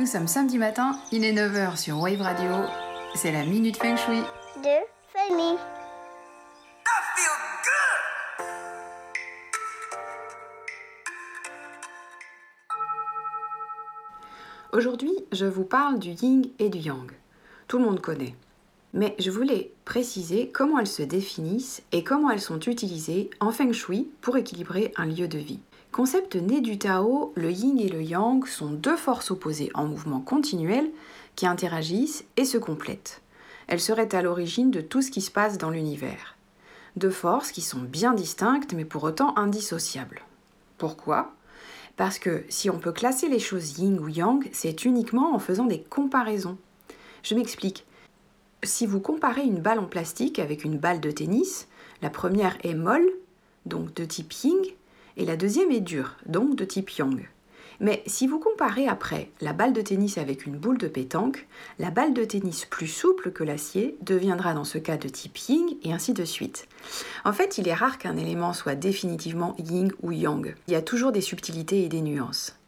Nous sommes samedi matin, il est 9h sur Wave Radio. C'est la Minute Feng Shui. de famille. Aujourd'hui, je vous parle du yin et du yang. Tout le monde connaît. Mais je voulais préciser comment elles se définissent et comment elles sont utilisées en feng shui pour équilibrer un lieu de vie. Concept né du Tao, le yin et le yang sont deux forces opposées en mouvement continuel qui interagissent et se complètent. Elles seraient à l'origine de tout ce qui se passe dans l'univers. Deux forces qui sont bien distinctes mais pour autant indissociables. Pourquoi? Parce que si on peut classer les choses yin ou yang, c'est uniquement en faisant des comparaisons. Je m'explique. Si vous comparez une balle en plastique avec une balle de tennis, la première est molle, donc de type yin, et la deuxième est dure, donc de type yang. Mais si vous comparez après la balle de tennis avec une boule de pétanque, la balle de tennis plus souple que l'acier deviendra dans ce cas de type yin et ainsi de suite. En fait, il est rare qu'un élément soit définitivement yin ou yang. Il y a toujours des subtilités et des nuances.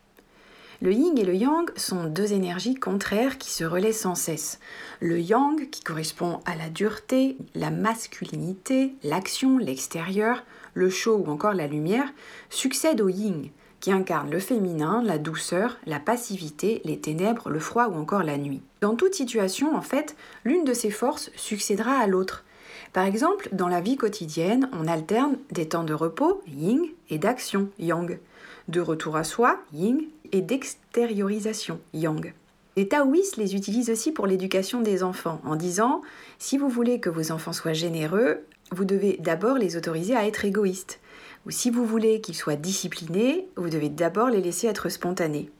Le yin et le yang sont deux énergies contraires qui se relaient sans cesse. Le yang, qui correspond à la dureté, la masculinité, l'action, l'extérieur, le chaud ou encore la lumière, succède au yin, qui incarne le féminin, la douceur, la passivité, les ténèbres, le froid ou encore la nuit. Dans toute situation, en fait, l'une de ces forces succédera à l'autre. Par exemple, dans la vie quotidienne, on alterne des temps de repos, yin, et d'action, yang, de retour à soi, yin, et d'extériorisation, yang. Les taoïstes les utilisent aussi pour l'éducation des enfants en disant si vous voulez que vos enfants soient généreux, vous devez d'abord les autoriser à être égoïstes. Ou si vous voulez qu'ils soient disciplinés, vous devez d'abord les laisser être spontanés.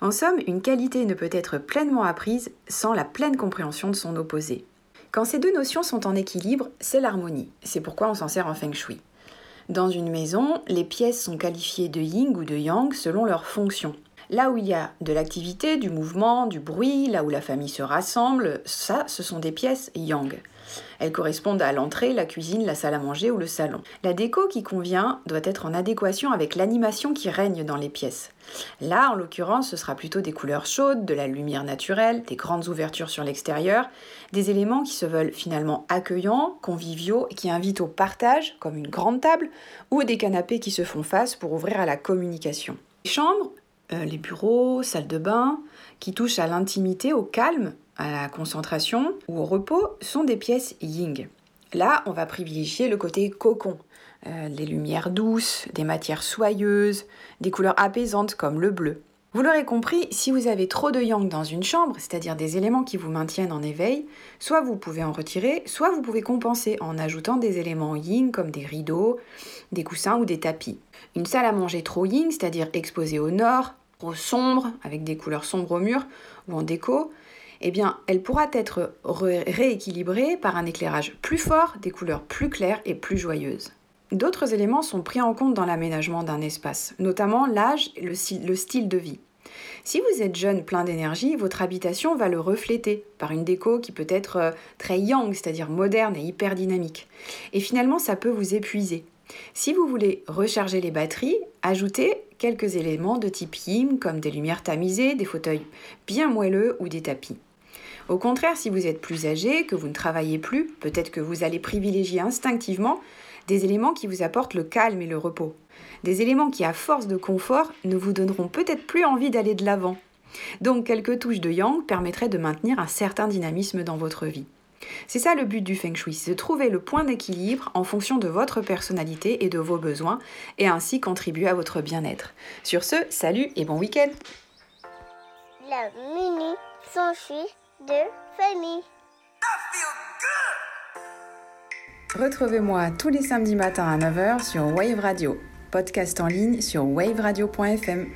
En somme, une qualité ne peut être pleinement apprise sans la pleine compréhension de son opposé. Quand ces deux notions sont en équilibre, c'est l'harmonie. C'est pourquoi on s'en sert en feng shui. Dans une maison, les pièces sont qualifiées de yin ou de yang selon leur fonction. Là où il y a de l'activité, du mouvement, du bruit, là où la famille se rassemble, ça, ce sont des pièces yang. Elles correspondent à l'entrée, la cuisine, la salle à manger ou le salon. La déco qui convient doit être en adéquation avec l'animation qui règne dans les pièces. Là, en l'occurrence, ce sera plutôt des couleurs chaudes, de la lumière naturelle, des grandes ouvertures sur l'extérieur, des éléments qui se veulent finalement accueillants, conviviaux et qui invitent au partage, comme une grande table, ou des canapés qui se font face pour ouvrir à la communication. Les chambres, euh, les bureaux, salles de bain, qui touchent à l'intimité, au calme, à la concentration ou au repos, sont des pièces ying. Là, on va privilégier le côté cocon, euh, les lumières douces, des matières soyeuses, des couleurs apaisantes comme le bleu. Vous l'aurez compris, si vous avez trop de yang dans une chambre, c'est-à-dire des éléments qui vous maintiennent en éveil, soit vous pouvez en retirer, soit vous pouvez compenser en ajoutant des éléments yin comme des rideaux, des coussins ou des tapis. Une salle à manger trop yin, c'est-à-dire exposée au nord, sombre, avec des couleurs sombres au mur ou en déco, eh bien, elle pourra être rééquilibrée par un éclairage plus fort, des couleurs plus claires et plus joyeuses. D'autres éléments sont pris en compte dans l'aménagement d'un espace, notamment l'âge et le, le style de vie. Si vous êtes jeune, plein d'énergie, votre habitation va le refléter par une déco qui peut être euh, très yang, c'est-à-dire moderne et hyper dynamique. Et finalement, ça peut vous épuiser. Si vous voulez recharger les batteries, ajoutez quelques éléments de type yin comme des lumières tamisées, des fauteuils bien moelleux ou des tapis. Au contraire, si vous êtes plus âgé, que vous ne travaillez plus, peut-être que vous allez privilégier instinctivement des éléments qui vous apportent le calme et le repos. Des éléments qui, à force de confort, ne vous donneront peut-être plus envie d'aller de l'avant. Donc quelques touches de yang permettraient de maintenir un certain dynamisme dans votre vie. C'est ça le but du feng shui, c'est de trouver le point d'équilibre en fonction de votre personnalité et de vos besoins, et ainsi contribuer à votre bien-être. Sur ce, salut et bon week-end La minute feng shui de famille. Retrouvez-moi tous les samedis matins à 9h sur Wave Radio, podcast en ligne sur waveradio.fm.